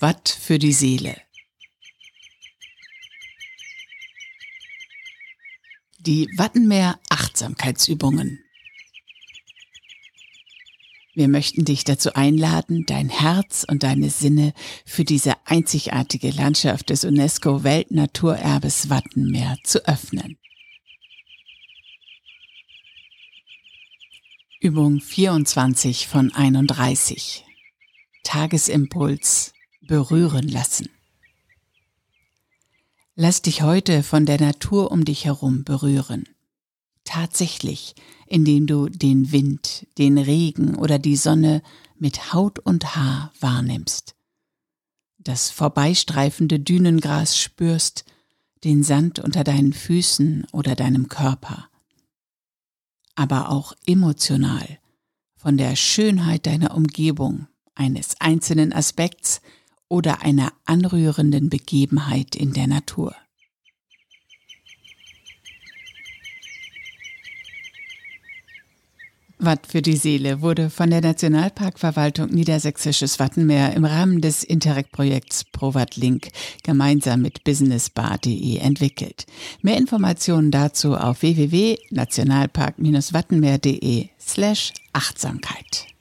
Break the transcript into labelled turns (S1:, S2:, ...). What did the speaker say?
S1: Watt für die Seele. Die Wattenmeer Achtsamkeitsübungen. Wir möchten dich dazu einladen, dein Herz und deine Sinne für diese einzigartige Landschaft des UNESCO Weltnaturerbes Wattenmeer zu öffnen. Übung 24 von 31. Tagesimpuls berühren lassen. Lass dich heute von der Natur um dich herum berühren. Tatsächlich, indem du den Wind, den Regen oder die Sonne mit Haut und Haar wahrnimmst. Das vorbeistreifende Dünengras spürst, den Sand unter deinen Füßen oder deinem Körper. Aber auch emotional, von der Schönheit deiner Umgebung, eines einzelnen Aspekts oder einer anrührenden Begebenheit in der Natur. Watt für die Seele wurde von der Nationalparkverwaltung Niedersächsisches Wattenmeer im Rahmen des Interreg-Projekts ProWatt Link gemeinsam mit businessbar.de entwickelt. Mehr Informationen dazu auf www.nationalpark-wattenmeer.de slash Achtsamkeit.